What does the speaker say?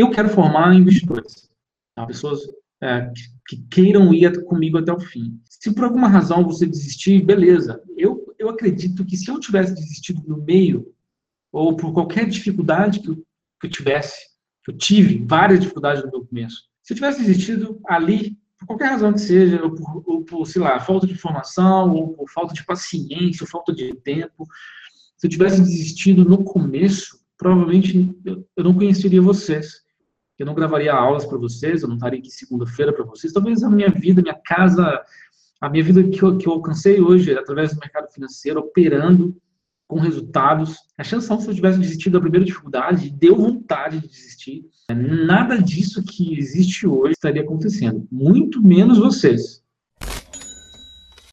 eu quero formar investidores, tá? pessoas é, que, que, queiram ir comigo até o fim. Se por alguma razão você desistir, beleza. Eu, eu acredito que se eu tivesse desistido no meio, ou por qualquer dificuldade que eu, que eu tivesse, que eu tive várias dificuldades no meu começo, se eu tivesse desistido ali, por qualquer razão que seja, ou por, ou por, sei lá, falta de informação, ou por falta de paciência, ou falta de tempo, se eu tivesse desistido no começo, provavelmente eu não conheceria vocês. Eu não gravaria aulas para vocês, eu não estaria aqui segunda-feira para vocês. Talvez a minha vida, minha casa, a minha vida que eu, que eu alcancei hoje, através do mercado financeiro, operando com resultados. A chance se eu tivesse desistido da primeira dificuldade, deu vontade de desistir. Nada disso que existe hoje estaria acontecendo, muito menos vocês.